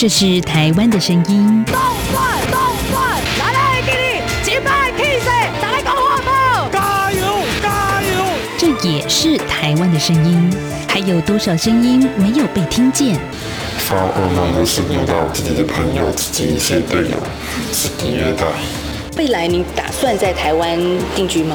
这是台湾的声音。动转，动转，来来给你击败 K C，再来搞活宝！加油，加油！这也是台湾的声音。还有多少声音没有被听见？发噩梦的是遇到自己的朋友、自己一些队友是虐待。未来你打算在台湾定居吗？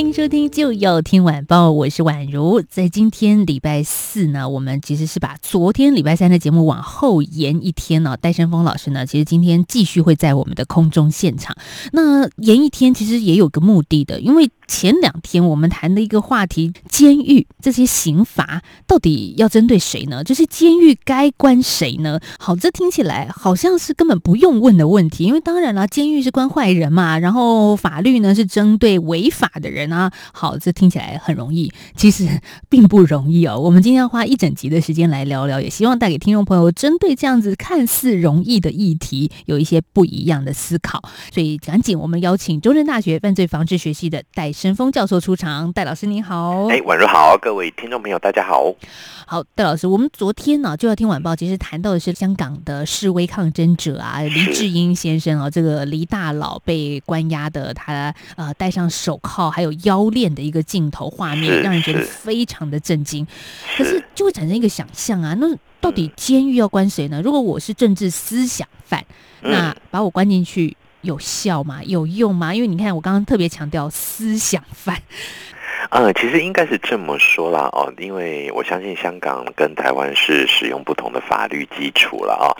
欢迎收听就要听晚报，我是宛如。在今天礼拜四呢，我们其实是把昨天礼拜三的节目往后延一天呢。戴胜峰老师呢，其实今天继续会在我们的空中现场。那延一天其实也有个目的的，因为前两天我们谈的一个话题，监狱这些刑罚到底要针对谁呢？就是监狱该关谁呢？好，这听起来好像是根本不用问的问题，因为当然了，监狱是关坏人嘛，然后法律呢是针对违法的人。啊，好，这听起来很容易，其实并不容易哦。我们今天要花一整集的时间来聊聊，也希望带给听众朋友针对这样子看似容易的议题，有一些不一样的思考。所以赶紧，我们邀请中正大学犯罪防治学系的戴伸峰教授出场。戴老师您好，哎，晚上好，各位听众朋友大家好。好，戴老师，我们昨天呢、啊、就要听晚报，其实谈到的是香港的示威抗争者啊，黎智英先生啊，这个黎大佬被关押的，他呃戴上手铐，还有。腰链的一个镜头画面，让人觉得非常的震惊。可是就会产生一个想象啊，那到底监狱要关谁呢？如果我是政治思想犯，那把我关进去有效吗？有用吗？因为你看，我刚刚特别强调思想犯。嗯，其实应该是这么说啦哦，因为我相信香港跟台湾是使用不同的法律基础了啊。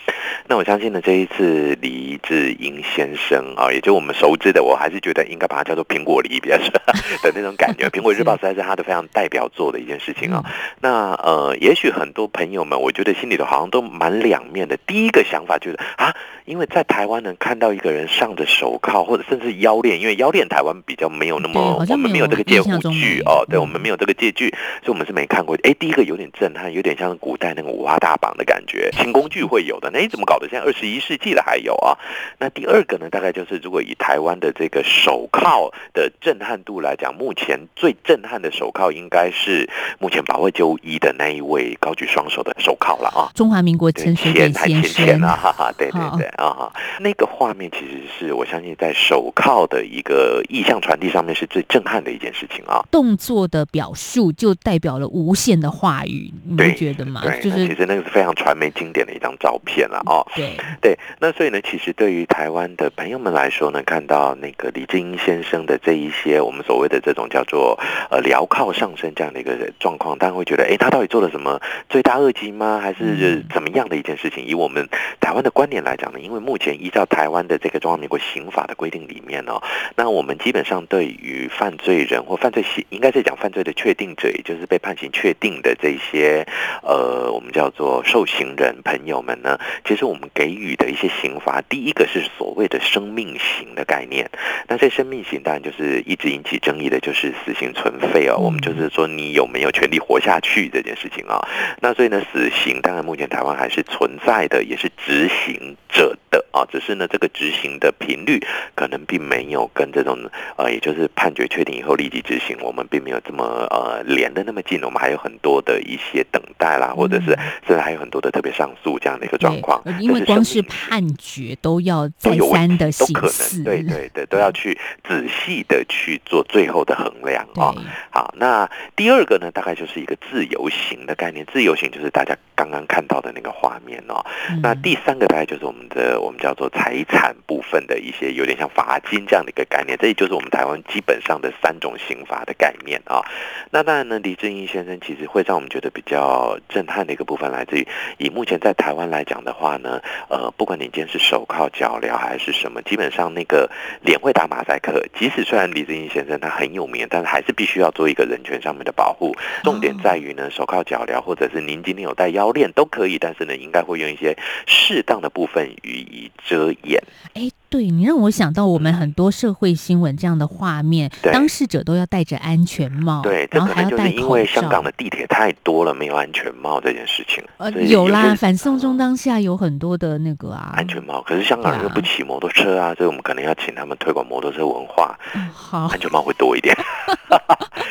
那我相信呢，这一次黎智英先生啊，也就我们熟知的，我还是觉得应该把它叫做苹果黎比较是 的那种感觉。苹果日报实在是他的非常代表作的一件事情啊。那呃，也许很多朋友们，我觉得心里头好像都蛮两面的。第一个想法就是啊，因为在台湾能看到一个人上着手铐，或者甚至腰链，因为腰链台湾比较没有那么，我们没有这个戒护具。哦，对，我们没有这个借据，所以我们是没看过。哎，第一个有点震撼，有点像古代那个五花大绑的感觉，轻工具会有的。那你怎么搞得？现在二十一世纪了还有啊？那第二个呢？大概就是如果以台湾的这个手铐的震撼度来讲，目前最震撼的手铐应该是目前保卫就医的那一位高举双手的手铐了啊！中华民国陈水扁先生啊，哈哈，对对对啊，那个画面其实是我相信在手铐的一个意象传递上面是最震撼的一件事情啊。动作的表述就代表了无限的话语，你会觉得吗？对，就是其实那个是非常传媒经典的一张照片了哦。对对，那所以呢，其实对于台湾的朋友们来说呢，看到那个李正英先生的这一些我们所谓的这种叫做呃镣铐上身这样的一个状况，大家会觉得，哎，他到底做了什么罪大恶极吗？还是怎么样的一件事情？以我们台湾的观点来讲呢，因为目前依照台湾的这个中华民国刑法的规定里面哦，那我们基本上对于犯罪人或犯罪刑，应该是讲。犯罪的确定者，也就是被判刑确定的这些，呃，我们叫做受刑人朋友们呢，其实我们给予的一些刑罚，第一个是所谓的生命刑的概念。那这生命刑当然就是一直引起争议的，就是死刑存废哦。我们就是说，你有没有权利活下去这件事情啊？那所以呢，死刑当然目前台湾还是存在的，也是执行者的啊，只是呢，这个执行的频率可能并没有跟这种呃，也就是判决确定以后立即执行，我们并没有。这么呃，连的那么近，我们还有很多的一些等待啦，或者是甚至还有很多的特别上诉这样的一个状况。因为光是判决都要再三的都可能，对对对，都要去仔细的去做最后的衡量啊。好，那第二个呢，大概就是一个自由行的概念。自由行就是大家刚刚看到的那个画面哦。那第三个大概就是我们的我们叫做财产部分的一些有点像罚金这样的一个概念。这也就是我们台湾基本上的三种刑罚的概概念啊。那当然呢，黎智英先生其实会让我们觉得比较震撼的一个部分，来自于以目前在台湾来讲的话呢，呃，不管你今天是手铐脚镣还是什么，基本上那个脸会打马赛克。即使虽然黎智英先生他很有名，但是还是必须要做一个人权上面的保护。重点在于呢，手铐脚镣或者是您今天有戴腰链都可以，但是呢，应该会用一些适当的部分予以遮掩。哎。对，你让我想到我们很多社会新闻这样的画面，当事者都要戴着安全帽，对，然后还要戴因为香港的地铁太多了，没有安全帽这件事情。呃，有啦，反送中当下有很多的那个啊，安全帽。可是香港人又不骑摩托车啊，所以我们可能要请他们推广摩托车文化，好，安全帽会多一点。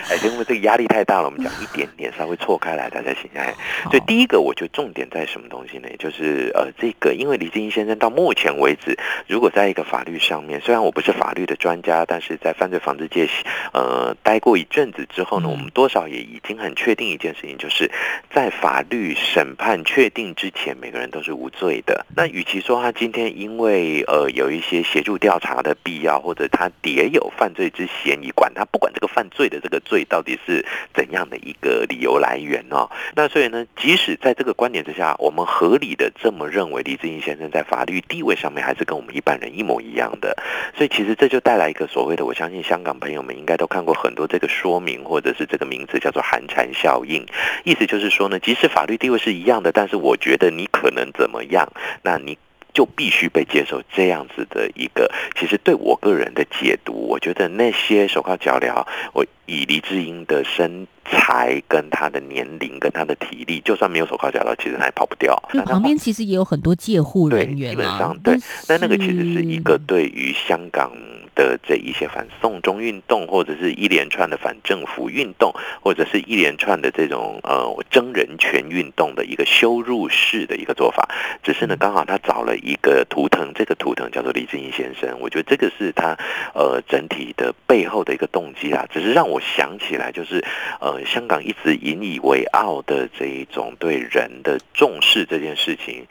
哎，因为这个压力太大了，我们讲一点点稍微错开来，大家请哎。所以第一个，我觉得重点在什么东西呢？就是呃，这个因为李志英先生到目前为止，如果在一个法律上面，虽然我不是法律的专家，但是在犯罪防治界，呃，待过一阵子之后呢，我们多少也已经很确定一件事情，就是在法律审判确定之前，每个人都是无罪的。那与其说他今天因为呃有一些协助调查的必要，或者他也有犯罪之嫌疑，管他不管这个犯罪的这个罪到底是怎样的一个理由来源哦，那所以呢，即使在这个观点之下，我们合理的这么认为，李志英先生在法律地位上面还是跟我们一般人一模一样。的，所以其实这就带来一个所谓的，我相信香港朋友们应该都看过很多这个说明，或者是这个名字叫做寒蝉效应。意思就是说呢，即使法律地位是一样的，但是我觉得你可能怎么样，那你就必须被接受这样子的一个。其实对我个人的解读，我觉得那些手铐脚镣，我以黎智英的身材跟他的年龄跟他的体力，就算没有手铐脚镣，其实他也跑不掉。那旁边其实也有很多戒护人员，啊，基本上对。那那个其实是一个对于香港的这一些反送中运动，或者是一连串的反政府运动，或者是一连串的这种呃争人权运动的一个羞辱式的一个做法。只是呢，刚好他找了一个图腾，这个图腾叫做李志英先生。我觉得这个是他呃整体的背后的一个动机啦。只是让我想起来，就是呃香港一直引以为傲的这一种对人的重视这件事情，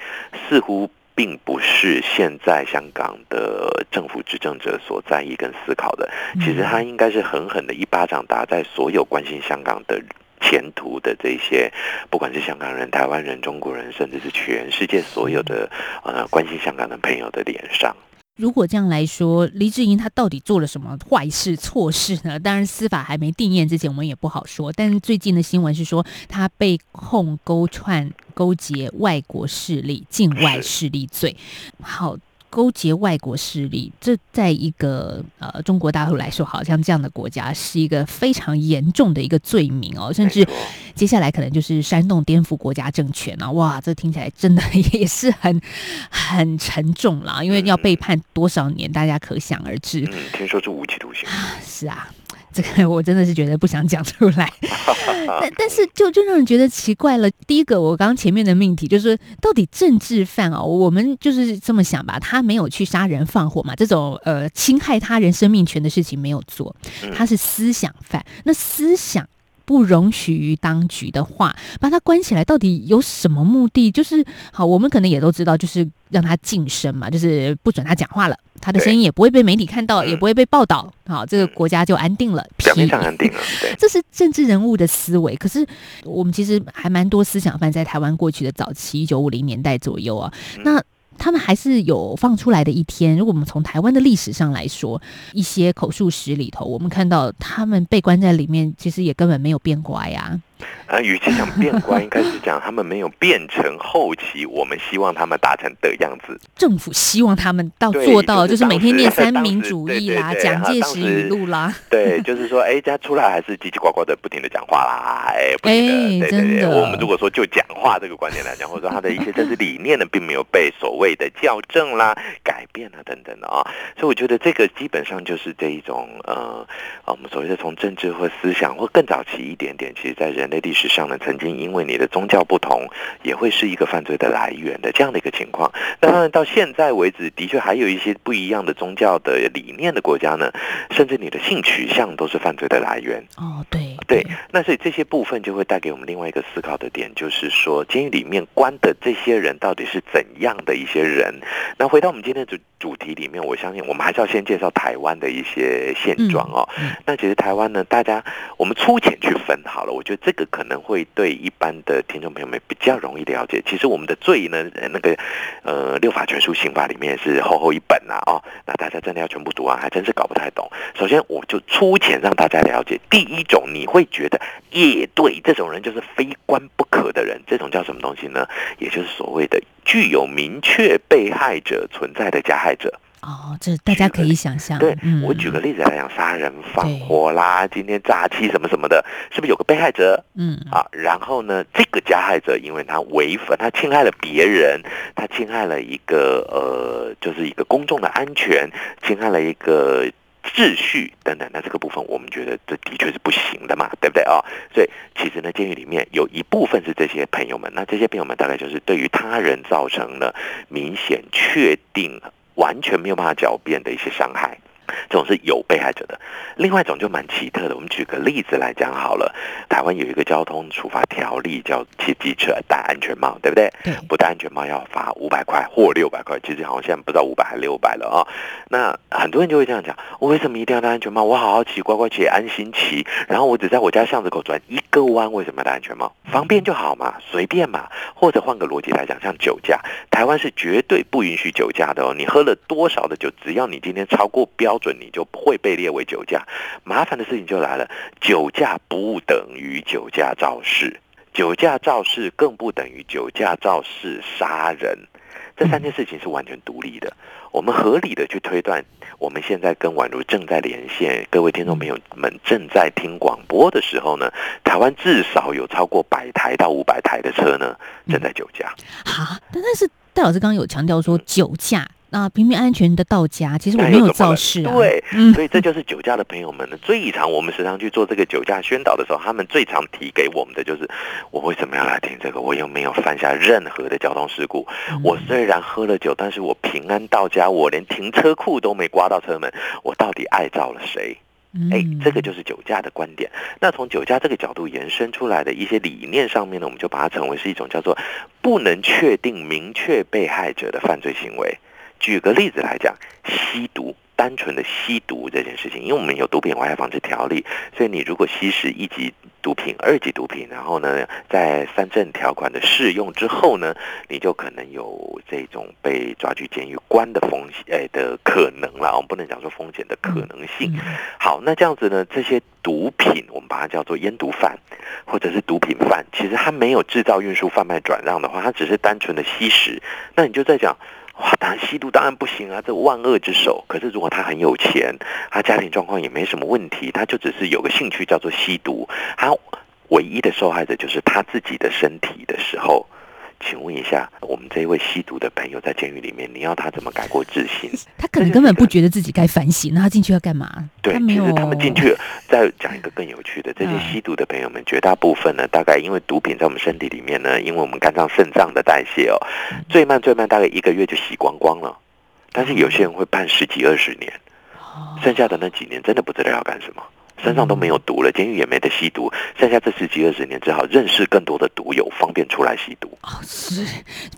似乎。并不是现在香港的政府执政者所在意跟思考的，其实他应该是狠狠的一巴掌打在所有关心香港的前途的这些，不管是香港人、台湾人、中国人，甚至是全世界所有的呃关心香港的朋友的脸上。如果这样来说，黎智英他到底做了什么坏事、错事呢？当然，司法还没定验之前，我们也不好说。但是最近的新闻是说，他被控勾串、勾结外国势力、境外势力罪。好。勾结外国势力，这在一个呃中国大陆来说，好像这样的国家是一个非常严重的一个罪名哦，甚至接下来可能就是煽动颠覆国家政权啊！哇，这听起来真的 也是很很沉重啦，因为要被判多少年，大家可想而知。嗯，听说是无期徒刑。啊是啊。这个我真的是觉得不想讲出来，但但是就就让人觉得奇怪了。第一个，我刚刚前面的命题就是说，到底政治犯啊，我们就是这么想吧，他没有去杀人放火嘛，这种呃侵害他人生命权的事情没有做，他是思想犯。那思想不容许于当局的话，把他关起来，到底有什么目的？就是好，我们可能也都知道，就是让他晋升嘛，就是不准他讲话了。他的声音也不会被媒体看到，也不会被报道，好，这个国家就安定了，表面上安定了。对，这是政治人物的思维。可是我们其实还蛮多思想犯在台湾过去的早期，一九五零年代左右啊，那他们还是有放出来的一天。如果我们从台湾的历史上来说，一些口述史里头，我们看到他们被关在里面，其实也根本没有变乖呀。与其讲变乖，应该是讲他们没有变成后期我们希望他们达成的样子。政府希望他们到做到，就是每天念三民 主义啦、蒋介石语录啦。对，就是说，哎，他出来还是叽叽呱呱的，不停的讲话啦，哎，不停的，对对对。我们如果说就讲话这个观点来讲，或者说他的一些政治理念呢，并没有被所谓的校正啦、改变啊等等的啊，所以我觉得这个基本上就是这一种呃，我们所谓的从政治或思想或更早期一点点，其实在人。人类历史上呢，曾经因为你的宗教不同，也会是一个犯罪的来源的这样的一个情况。那当然，到现在为止，的确还有一些不一样的宗教的理念的国家呢，甚至你的性取向都是犯罪的来源。哦，对对，那所以这些部分就会带给我们另外一个思考的点，就是说，监狱里面关的这些人到底是怎样的一些人？那回到我们今天的主主题里面，我相信我们还是要先介绍台湾的一些现状哦。嗯嗯、那其实台湾呢，大家我们粗浅去分好了，我觉得这个可能会对一般的听众朋友们比较容易了解。其实我们的罪呢，那个呃六法全书刑法里面是厚厚一本呐、哦，那大家真的要全部读完，还真是搞不太懂。首先，我就粗浅让大家了解，第一种你会觉得也对，这种人就是非关不可的人，这种叫什么东西呢？也就是所谓的具有明确被害者存在的加害者。哦，这大家可以想象。对，嗯、我举个例子来讲，杀人放火啦，今天诈欺什么什么的，是不是有个被害者？嗯啊，然后呢，这个加害者因为他违反，他侵害了别人，他侵害了一个呃，就是一个公众的安全，侵害了一个秩序等等，那这个部分我们觉得这的确是不行的嘛，对不对啊？所以其实呢，监狱里面有一部分是这些朋友们，那这些朋友们大概就是对于他人造成了明显确定。完全没有办法狡辩的一些伤害，这种是有被害者的。另外一种就蛮奇特的，我们举个例子来讲好了。台湾有一个交通处罚条例，叫骑机车戴安全帽，对不对？对。不戴安全帽要罚五百块或六百块，其实好像现在不知道五百还六百了啊、哦。那很多人就会这样讲：我为什么一定要戴安全帽？我好好骑，乖乖骑，安心骑。然后我只在我家巷子口转一个弯，为什么要戴安全帽？方便就好嘛，随便嘛。或者换个逻辑来讲，像酒驾，台湾是绝对不允许酒驾的哦。你喝了多少的酒，只要你今天超过标准，你就会被列为酒驾。麻烦的事情就来了，酒驾不等于酒驾肇事，酒驾肇事更不等于酒驾肇事杀人，这三件事情是完全独立的。我们合理的去推断，我们现在跟宛如正在连线，各位听众朋友们正在听广播的时候呢，台湾至少有超过百台到五百台的车呢正在酒驾。好，但但是戴老师刚刚有强调说酒驾。那平平安全的到家，其实我没有肇事啊。对，所以这就是酒驾的朋友们呢。最常我们时常去做这个酒驾宣导的时候，他们最常提给我们的就是：我为什么要来听这个？我又没有犯下任何的交通事故。我虽然喝了酒，但是我平安到家，我连停车库都没刮到车门。我到底碍到了谁？哎，这个就是酒驾的观点。那从酒驾这个角度延伸出来的一些理念上面呢，我们就把它称为是一种叫做不能确定明确被害者的犯罪行为。举个例子来讲，吸毒，单纯的吸毒这件事情，因为我们有毒品危害防治条例，所以你如果吸食一级毒品、二级毒品，然后呢，在三证条款的适用之后呢，你就可能有这种被抓去监狱关的风险诶的可能了。我们不能讲说风险的可能性。好，那这样子呢，这些毒品我们把它叫做烟毒贩，或者是毒品贩，其实它没有制造、运输、贩卖、转让的话，它只是单纯的吸食，那你就在讲。哇，当然吸毒当然不行啊，这万恶之首。可是如果他很有钱，他家庭状况也没什么问题，他就只是有个兴趣叫做吸毒，他唯一的受害者就是他自己的身体的时候。请问一下，我们这一位吸毒的朋友在监狱里面，你要他怎么改过自新？他可能根本不觉得自己该反省，那他进去要干嘛？对，其实他们进去。再讲一个更有趣的，这些吸毒的朋友们，绝大部分呢，大概因为毒品在我们身体里面呢，因为我们肝脏、肾脏的代谢哦，最慢最慢大概一个月就洗光光了。但是有些人会判十几二十年，剩下的那几年真的不知道要干什么。身上都没有毒了，监狱也没得吸毒，剩下这十几二十年，只好认识更多的毒友，方便出来吸毒。哦，是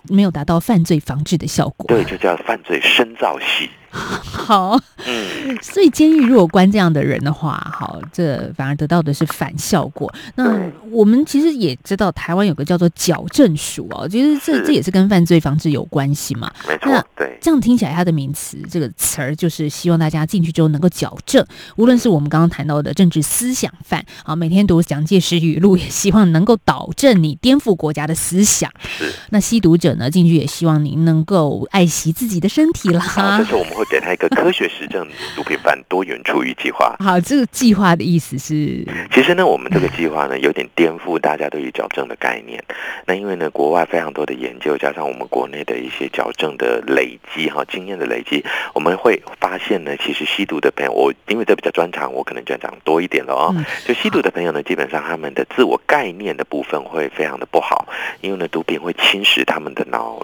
没有达到犯罪防治的效果。对，就叫犯罪深造系。好，嗯，所以监狱如果关这样的人的话，好，这反而得到的是反效果。那我们其实也知道，台湾有个叫做矫正署哦，其实这这也是跟犯罪防治有关系嘛。没错，对，这样听起来，它的名词这个词儿就是希望大家进去之后能够矫正，无论是我们刚刚谈到的政治思想犯啊，每天读蒋介石语录，也希望能够导正你颠覆国家的思想。是，那吸毒者呢，进去也希望您能够爱惜自己的身体啦。这是我们。会给他一个科学实证毒品犯多元处遇计划。好，这个计划的意思是，其实呢，我们这个计划呢，有点颠覆大家对于矫正的概念。那因为呢，国外非常多的研究，加上我们国内的一些矫正的累积哈，经验的累积，我们会发现呢，其实吸毒的朋友，我因为这比较专长，我可能就要讲多一点了哦。就吸毒的朋友呢，基本上他们的自我概念的部分会非常的不好，因为呢，毒品会侵蚀他们的脑。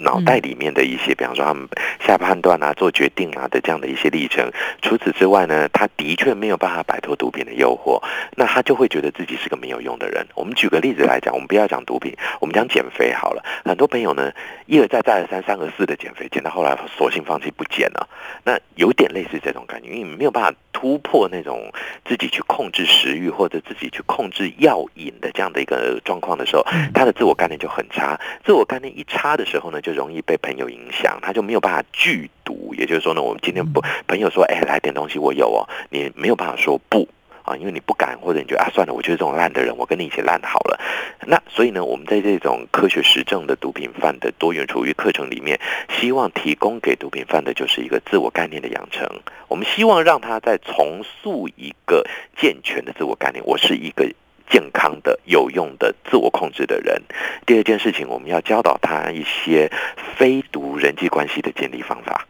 脑袋里面的一些，比方说他们下判断啊、做决定啊的这样的一些历程。除此之外呢，他的确没有办法摆脱毒品的诱惑，那他就会觉得自己是个没有用的人。我们举个例子来讲，我们不要讲毒品，我们讲减肥好了。很多朋友呢，一而再、再而三、三而四的减肥，减到后来索性放弃不减了。那有点类似这种感觉，因为你没有办法突破那种自己去控制食欲或者自己去控制药瘾的这样的一个状况的时候，他的自我概念就很差。自我概念一差的时候呢，就容易被朋友影响，他就没有办法拒毒。也就是说呢，我们今天不朋友说，哎，来点东西，我有哦，你没有办法说不啊，因为你不敢，或者你觉得啊，算了，我就是这种烂的人，我跟你一起烂好了。那所以呢，我们在这种科学实证的毒品犯的多元处遇课程里面，希望提供给毒品犯的就是一个自我概念的养成。我们希望让他再重塑一个健全的自我概念，我是一个。健康的、有用的、自我控制的人。第二件事情，我们要教导他一些非毒人际关系的建立方法。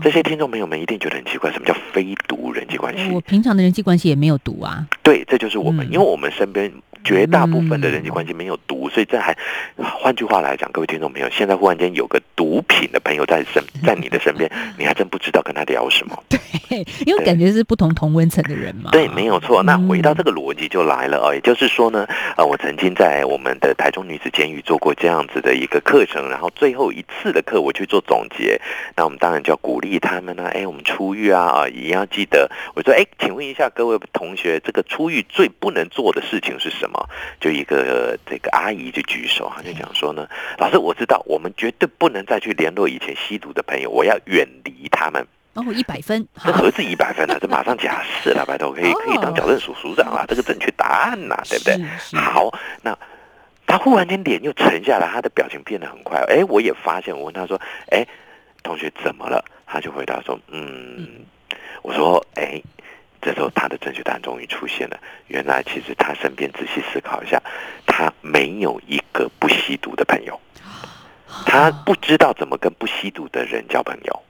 这些听众朋友们一定觉得很奇怪，什么叫非毒人际关系？我平常的人际关系也没有毒啊。对，这就是我们，因为我们身边。绝大部分的人际关系没有毒，所以这还，换句话来讲，各位听众朋友，现在忽然间有个毒品的朋友在身，在你的身边，你还真不知道跟他聊什么。对，因为感觉是不同同温层的人嘛。对，没有错。那回到这个逻辑就来了哦，也就是说呢，呃，我曾经在我们的台中女子监狱做过这样子的一个课程，然后最后一次的课我去做总结，那我们当然就要鼓励他们呢，哎，我们出狱啊啊，也要记得，我说，哎，请问一下各位同学，这个出狱最不能做的事情是什么？就一个这个阿姨就举手，她就讲说呢，老师我知道，我们绝对不能再去联络以前吸毒的朋友，我要远离他们。哦，一百分，这何止一百分呢？这马上假释了，拜托，可以可以当矫正署署长了，这个正确答案呐，对不对？好，那他忽然间脸又沉下来，他的表情变得很快。哎，我也发现，我问他说，哎，同学怎么了？他就回答说，嗯，我说，哎。这时候，他的正确答案终于出现了。原来，其实他身边仔细思考一下，他没有一个不吸毒的朋友，他不知道怎么跟不吸毒的人交朋友，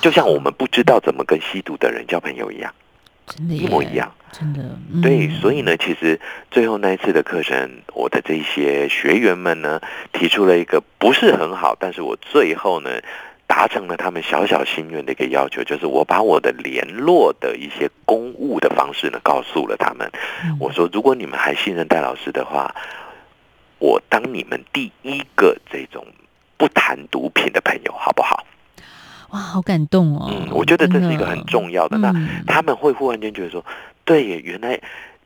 就像我们不知道怎么跟吸毒的人交朋友一样，真的，一模一样，真的。对，所以呢，其实最后那一次的课程，我的这些学员们呢，提出了一个不是很好，但是我最后呢。达成了他们小小心愿的一个要求，就是我把我的联络的一些公务的方式呢，告诉了他们。我说，如果你们还信任戴老师的话，我当你们第一个这种不谈毒品的朋友，好不好？哇，好感动哦！嗯，我觉得这是一个很重要的。那他们会忽然间觉得说，对，原来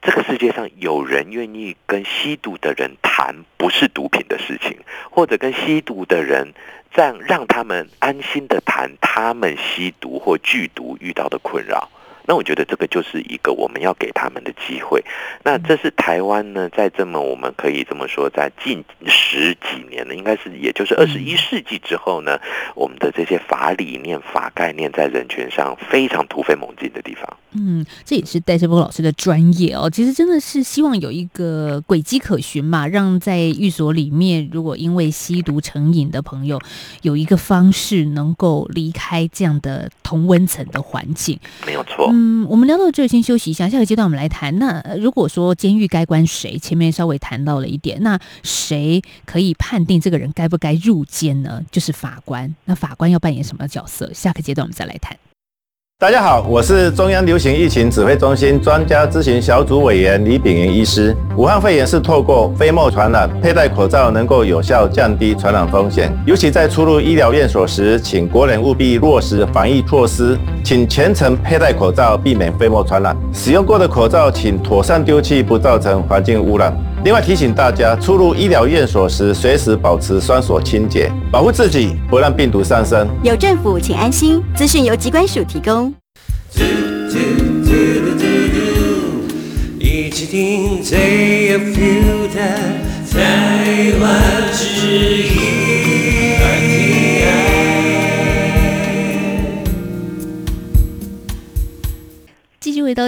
这个世界上有人愿意跟吸毒的人谈不是毒品的事情，或者跟吸毒的人。让让他们安心的谈他们吸毒或剧毒遇到的困扰。那我觉得这个就是一个我们要给他们的机会。那这是台湾呢，在这么我们可以这么说，在近十几年呢，应该是也就是二十一世纪之后呢，我们的这些法理念、法概念在人权上非常突飞猛进的地方。嗯，这也是戴胜峰老师的专业哦。其实真的是希望有一个轨迹可循嘛，让在寓所里面，如果因为吸毒成瘾的朋友，有一个方式能够离开这样的同温层的环境。没有错。嗯，我们聊到这，先休息一下。下个阶段我们来谈。那如果说监狱该关谁？前面稍微谈到了一点。那谁可以判定这个人该不该入监呢？就是法官。那法官要扮演什么角色？下个阶段我们再来谈。大家好，我是中央流行疫情指挥中心专家咨询小组委员李秉云医师。武汉肺炎是透过飞沫传染，佩戴口罩能够有效降低传染风险。尤其在出入医疗院所时，请国人务必落实防疫措施，请全程佩戴口罩，避免飞沫传染。使用过的口罩请妥善丢弃，不造成环境污染。另外提醒大家，出入医疗院所时，随时保持双手清洁，保护自己，不让病毒上身。有政府，请安心。资讯由疾管署提供。一起听最有 feel 的台湾之音。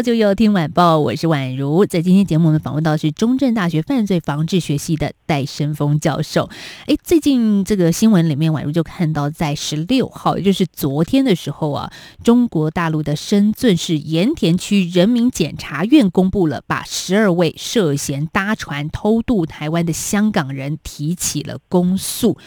就有听晚报，我是宛如。在今天节目，我们访问到是中正大学犯罪防治学系的戴生峰教授。哎，最近这个新闻里面，宛如就看到，在十六号，也就是昨天的时候啊，中国大陆的深圳市盐田区人民检察院公布了，把十二位涉嫌搭船偷渡台湾的香港人提起了公诉。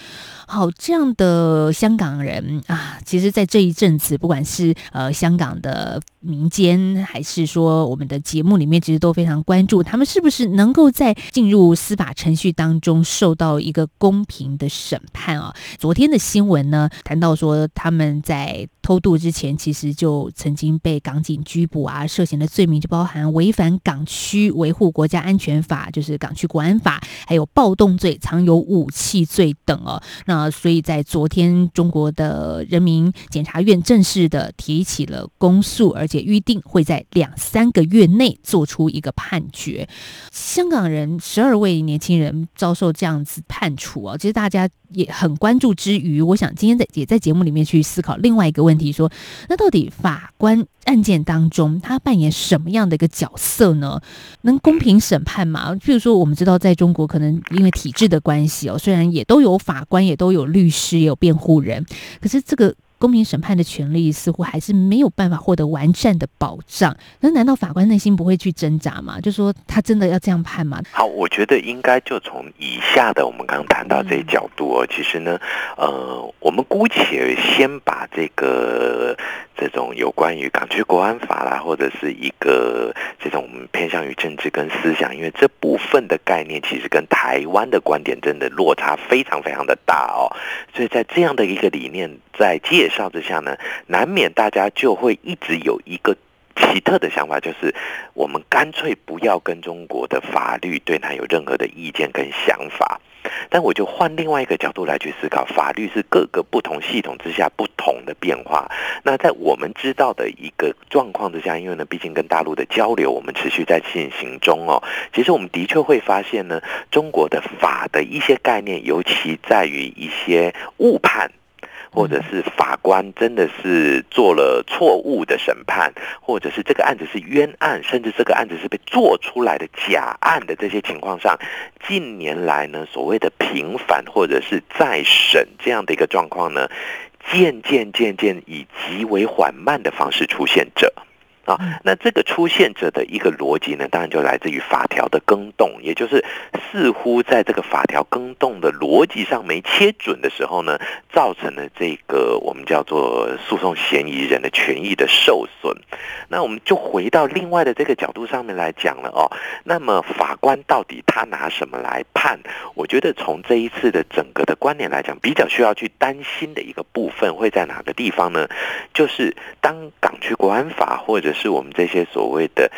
好，这样的香港人啊，其实，在这一阵子，不管是呃香港的民间，还是是说我们的节目里面，其实都非常关注他们是不是能够在进入司法程序当中受到一个公平的审判啊。昨天的新闻呢，谈到说他们在偷渡之前，其实就曾经被港警拘捕啊，涉嫌的罪名就包含违反港区维护国家安全法，就是港区国安法，还有暴动罪、藏有武器罪等哦。那，所以在昨天，中国的人民检察院正式的提起了公诉，而且预定会在两三个月内做出一个判决。香港人十二位年轻人遭受这样子判处啊，其实大家也很关注之余，我想今天在也在节目里面去思考另外一个问问题说，说那到底法官案件当中他扮演什么样的一个角色呢？能公平审判吗？譬如说，我们知道在中国可能因为体制的关系哦，虽然也都有法官，也都有律师，也有辩护人，可是这个公平审判的权利似乎还是没有办法获得完善的保障。那难道法官内心不会去挣扎吗？就说他真的要这样判吗？好，我觉得应该就从以下的我们刚刚谈到这一角度哦，嗯、其实呢，呃，我们姑且先把这个这种有关于港区国安法啦，或者是一个这种偏向于政治跟思想，因为这部分的概念其实跟台湾的观点真的落差非常非常的大哦，所以在这样的一个理念在介绍之下呢，难免大家就会一直有一个奇特的想法，就是我们干脆不要跟中国的法律对它有任何的意见跟想法。但我就换另外一个角度来去思考，法律是各个不同系统之下不同的变化。那在我们知道的一个状况之下，因为呢，毕竟跟大陆的交流我们持续在进行中哦。其实我们的确会发现呢，中国的法的一些概念，尤其在于一些误判。或者是法官真的是做了错误的审判，或者是这个案子是冤案，甚至这个案子是被做出来的假案的这些情况上，近年来呢，所谓的平反或者是再审这样的一个状况呢，渐渐渐渐以极为缓慢的方式出现着。啊，那这个出现者的一个逻辑呢，当然就来自于法条的更动，也就是似乎在这个法条更动的逻辑上没切准的时候呢，造成了这个我们叫做诉讼嫌疑人的权益的受损。那我们就回到另外的这个角度上面来讲了哦。那么法官到底他拿什么来判？我觉得从这一次的整个的观点来讲，比较需要去担心的一个部分会在哪个地方呢？就是当港区国安法或者是我们这些所谓的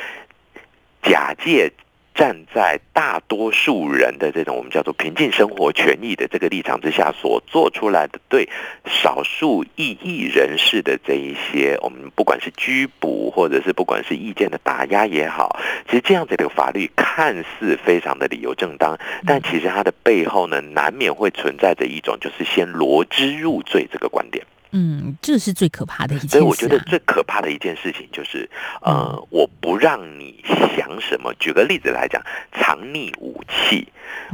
假借站在大多数人的这种我们叫做平静生活权益的这个立场之下所做出来的对少数异议人士的这一些，我们不管是拘捕或者是不管是意见的打压也好，其实这样子的法律看似非常的理由正当，但其实它的背后呢，难免会存在着一种就是先罗织入罪这个观点。嗯，这是最可怕的一件事，啊。所以我觉得最可怕的一件事情就是，呃，嗯、我不让你想什么。举个例子来讲，藏匿武器。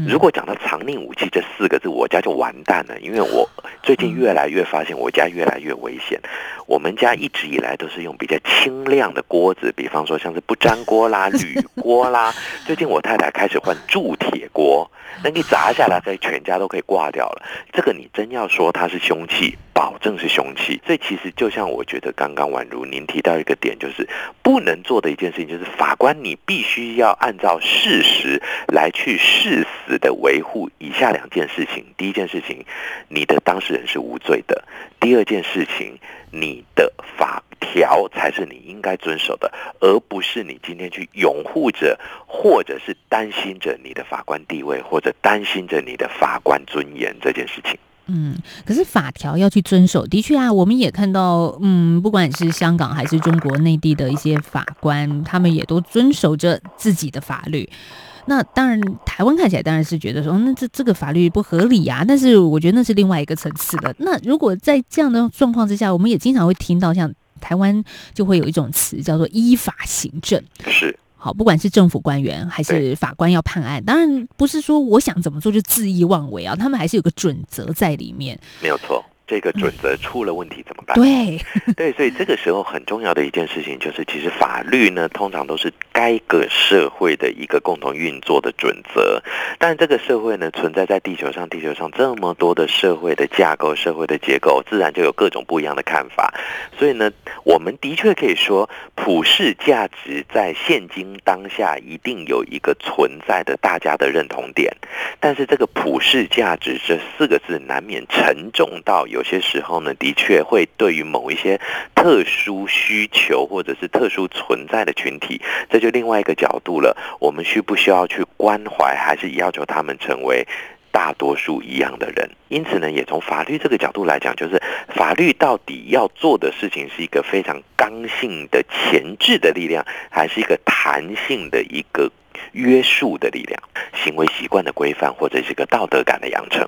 如果讲到藏匿武器这四个字，我家就完蛋了，因为我最近越来越发现我家越来越危险。我们家一直以来都是用比较轻量的锅子，比方说像是不粘锅啦、铝锅啦。最近我太太开始换铸铁锅，那你砸下来，在全家都可以挂掉了。这个你真要说它是凶器，保证是凶器。所以其实就像我觉得刚刚宛如您提到一个点，就是不能做的一件事情，就是法官你必须要按照事实来去誓死的维护以下两件事情。第一件事情，你的当事人是无罪的；第二件事情，你的法条才是你应该遵守的，而不是你今天去拥护着，或者是担心着你的法官地位，或者担心着你的法官尊严这件事情。嗯，可是法条要去遵守，的确啊，我们也看到，嗯，不管是香港还是中国内地的一些法官，他们也都遵守着自己的法律。那当然，台湾看起来当然是觉得说，那这这个法律不合理啊。但是我觉得那是另外一个层次的。那如果在这样的状况之下，我们也经常会听到像台湾就会有一种词叫做依法行政。是。好，不管是政府官员还是法官要判案，当然不是说我想怎么做就恣意妄为啊，他们还是有个准则在里面。没有错。这个准则出了问题怎么办？对 对，所以这个时候很重要的一件事情就是，其实法律呢，通常都是该个社会的一个共同运作的准则。但这个社会呢，存在在地球上，地球上这么多的社会的架构、社会的结构，自然就有各种不一样的看法。所以呢，我们的确可以说，普世价值在现今当下一定有一个存在的大家的认同点。但是这个普世价值这四个字，难免沉重到有。有些时候呢，的确会对于某一些特殊需求或者是特殊存在的群体，这就另外一个角度了。我们需不需要去关怀，还是要求他们成为大多数一样的人？因此呢，也从法律这个角度来讲，就是法律到底要做的事情是一个非常刚性的前置的力量，还是一个弹性的一个约束的力量？行为习惯的规范，或者是一个道德感的养成？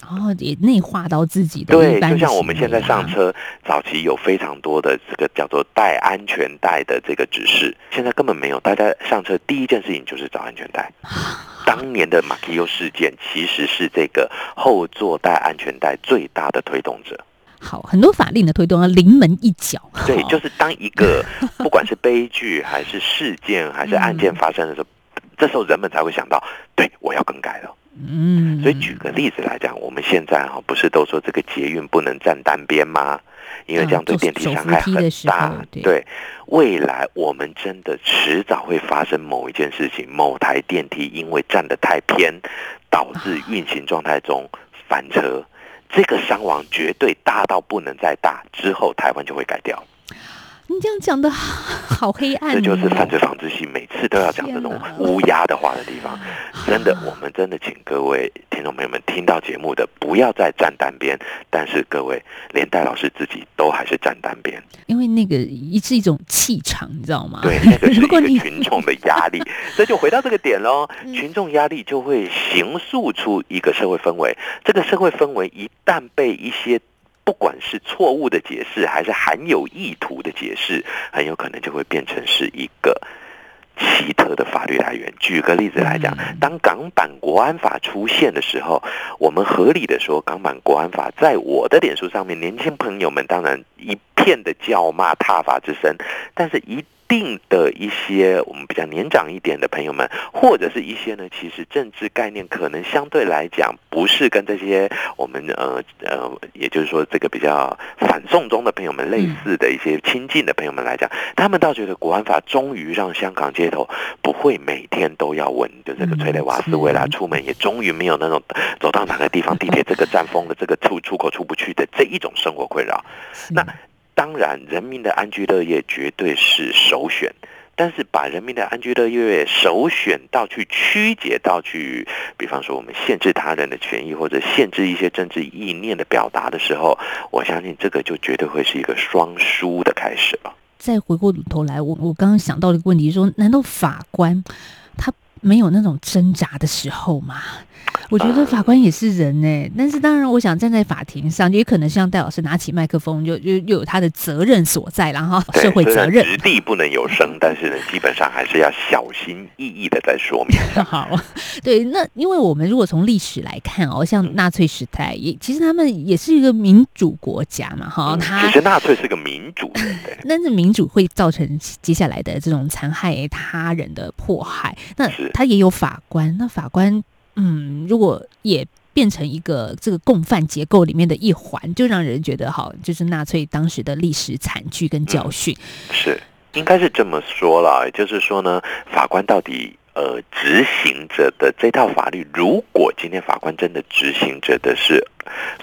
然后也内化到自己的对，就像我们现在上车，早期有非常多的这个叫做带安全带的这个指示，现在根本没有。大家上车第一件事情就是找安全带。当年的马基优事件其实是这个后座带安全带最大的推动者。好，很多法令的推动要临门一脚。对，就是当一个 不管是悲剧还是事件还是案件发生的时候，嗯、这时候人们才会想到，对，我要更改了。嗯，所以举个例子来讲，我们现在哈不是都说这个捷运不能站单边吗？因为这样对电梯伤害很大。对，对，未来我们真的迟早会发生某一件事情，某台电梯因为站得太偏，导致运行状态中翻车，这个伤亡绝对大到不能再大，之后台湾就会改掉。你这样讲的 好黑暗，这就是犯罪防治系每次都要讲这种乌鸦的话的地方。真的，我们真的请各位听众朋友们听到节目的，不要再站单边。但是各位，连戴老师自己都还是站单边，因为那个一是一种气场，你知道吗？对，那个 是一个群众的压力。这就回到这个点喽，群众压力就会形塑出一个社会氛围。这个社会氛围一旦被一些不管是错误的解释，还是含有意图的解释，很有可能就会变成是一个奇特的法律来源。举个例子来讲，当港版国安法出现的时候，我们合理的说，港版国安法在我的脸书上面，年轻朋友们当然一片的叫骂、挞伐之声，但是一。定的一些我们比较年长一点的朋友们，或者是一些呢，其实政治概念可能相对来讲不是跟这些我们呃呃，也就是说这个比较反送中的朋友们类似的一些亲近的朋友们来讲，他们倒觉得国安法终于让香港街头不会每天都要闻就这个催泪瓦斯味啦，出门也终于没有那种走到哪个地方地铁这个站封的这个出出口出不去的这一种生活困扰，那。当然，人民的安居乐业绝对是首选，但是把人民的安居乐业首选到去曲解到去，比方说我们限制他人的权益或者限制一些政治意念的表达的时候，我相信这个就绝对会是一个双输的开始了。再回过头来，我我刚刚想到的一个问题说，说难道法官他没有那种挣扎的时候吗？我觉得法官也是人呢、欸，但是当然，我想站在法庭上，也可能像戴老师拿起麦克风，就就又有他的责任所在，然后社会责任。实地不能有声，但是呢，基本上还是要小心翼翼的在说明。好，对，那因为我们如果从历史来看哦，像纳粹时代也，其实他们也是一个民主国家嘛，哈、嗯，他其实纳粹是个民主，但是民主会造成接下来的这种残害他人的迫害，那他也有法官，那法官。嗯，如果也变成一个这个共犯结构里面的一环，就让人觉得好，就是纳粹当时的历史惨剧跟教训。嗯，是，应该是这么说啦，也就是说呢，法官到底呃执行者的这套法律，如果今天法官真的执行者的是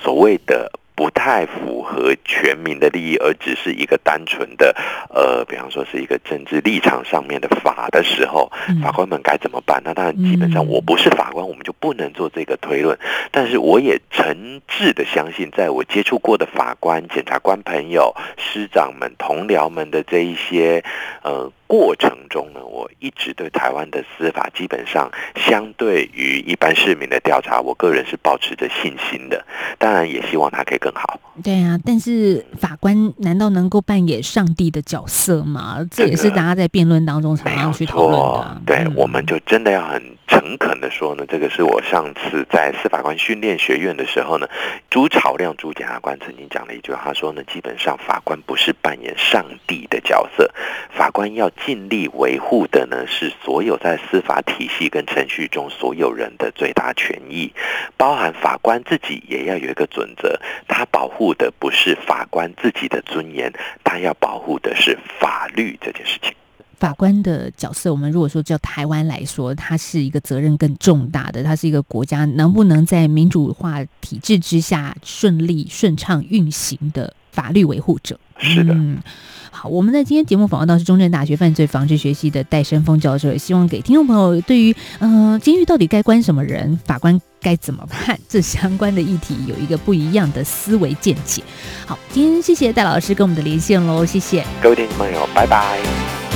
所谓的。不太符合全民的利益，而只是一个单纯的，呃，比方说是一个政治立场上面的法的时候，法官们该怎么办？那当然，基本上我不是法官，我们就不能做这个推论。但是我也诚挚的相信，在我接触过的法官、检察官朋友、师长们、同僚们的这一些，呃。过程中呢，我一直对台湾的司法基本上相对于一般市民的调查，我个人是保持着信心的。当然，也希望它可以更好。对啊，但是法官难道能够扮演上帝的角色吗？这也是大家在辩论当中常常去讨论的。对，嗯、我们就真的要很诚恳的说呢，这个是我上次在司法官训练学院的时候呢，朱朝亮朱检察官曾经讲了一句话，他说呢，基本上法官不是扮演上帝的角色，法官要尽力维护的呢是所有在司法体系跟程序中所有人的最大权益，包含法官自己也要有一个准则，他保护的不是法官自己的尊严，他要保护的是法律这件事情。法官的角色，我们如果说叫台湾来说，它是一个责任更重大的，它是一个国家能不能在民主化体制之下顺利顺畅运行的法律维护者。是的。嗯好，我们在今天节目访问到是中正大学犯罪防治学系的戴生峰教授，也希望给听众朋友对于呃监狱到底该关什么人，法官该怎么判这相关的议题有一个不一样的思维见解。好，今天谢谢戴老师跟我们的连线喽，谢谢各位听众朋友，拜拜。